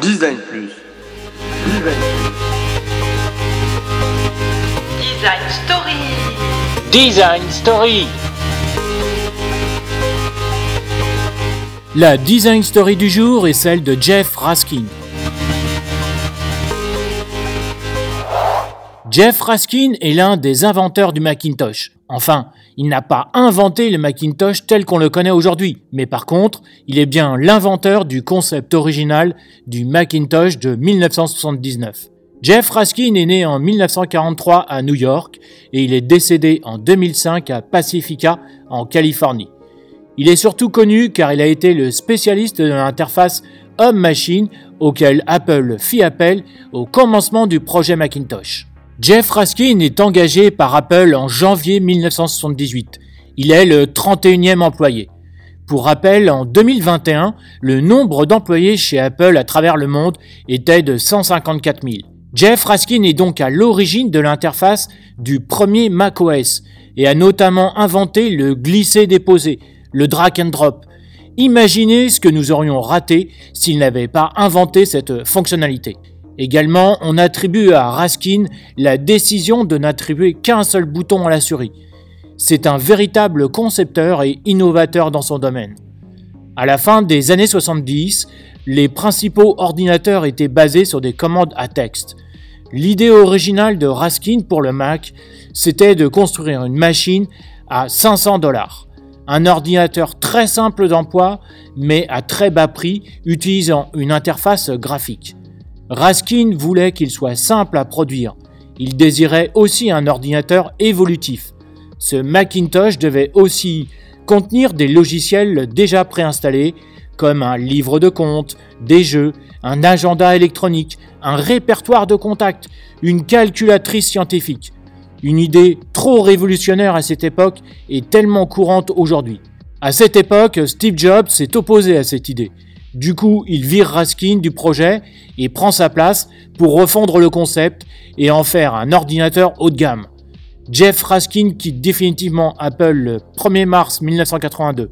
Design Plus. Design Design Story. Design Story. La Design Story du jour est celle de Jeff Raskin. Jeff Raskin est l'un des inventeurs du Macintosh. Enfin, il n'a pas inventé le Macintosh tel qu'on le connaît aujourd'hui, mais par contre, il est bien l'inventeur du concept original du Macintosh de 1979. Jeff Raskin est né en 1943 à New York et il est décédé en 2005 à Pacifica, en Californie. Il est surtout connu car il a été le spécialiste de l'interface homme-machine auquel Apple fit appel au commencement du projet Macintosh. Jeff Raskin est engagé par Apple en janvier 1978. Il est le 31e employé. Pour rappel, en 2021, le nombre d'employés chez Apple à travers le monde était de 154 000. Jeff Raskin est donc à l'origine de l'interface du premier macOS et a notamment inventé le glisser-déposer, le drag and drop. Imaginez ce que nous aurions raté s'il n'avait pas inventé cette fonctionnalité. Également, on attribue à Raskin la décision de n'attribuer qu'un seul bouton à la souris. C'est un véritable concepteur et innovateur dans son domaine. À la fin des années 70, les principaux ordinateurs étaient basés sur des commandes à texte. L'idée originale de Raskin pour le Mac, c'était de construire une machine à 500 dollars. Un ordinateur très simple d'emploi, mais à très bas prix, utilisant une interface graphique. Raskin voulait qu'il soit simple à produire. Il désirait aussi un ordinateur évolutif. Ce Macintosh devait aussi contenir des logiciels déjà préinstallés, comme un livre de compte, des jeux, un agenda électronique, un répertoire de contacts, une calculatrice scientifique. Une idée trop révolutionnaire à cette époque et tellement courante aujourd'hui. À cette époque, Steve Jobs s'est opposé à cette idée. Du coup, il vire Raskin du projet et prend sa place pour refondre le concept et en faire un ordinateur haut de gamme. Jeff Raskin quitte définitivement Apple le 1er mars 1982.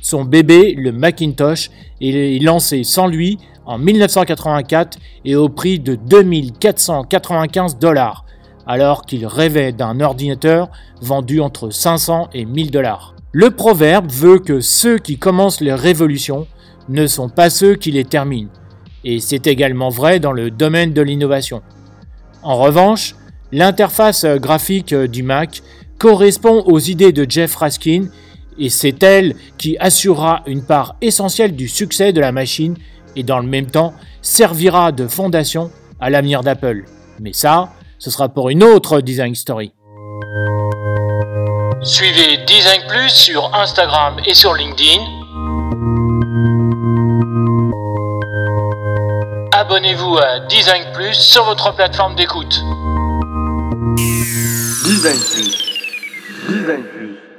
Son bébé, le Macintosh, est lancé sans lui en 1984 et au prix de 2495 dollars, alors qu'il rêvait d'un ordinateur vendu entre 500 et 1000 dollars. Le proverbe veut que ceux qui commencent les révolutions ne sont pas ceux qui les terminent, et c'est également vrai dans le domaine de l'innovation. En revanche, l'interface graphique du Mac correspond aux idées de Jeff Raskin et c'est elle qui assurera une part essentielle du succès de la machine et dans le même temps servira de fondation à l'avenir d'Apple. Mais ça, ce sera pour une autre Design Story. Suivez Design Plus sur Instagram et sur LinkedIn. Abonnez-vous à Design Plus sur votre plateforme d'écoute. Design Plus. Design Plus.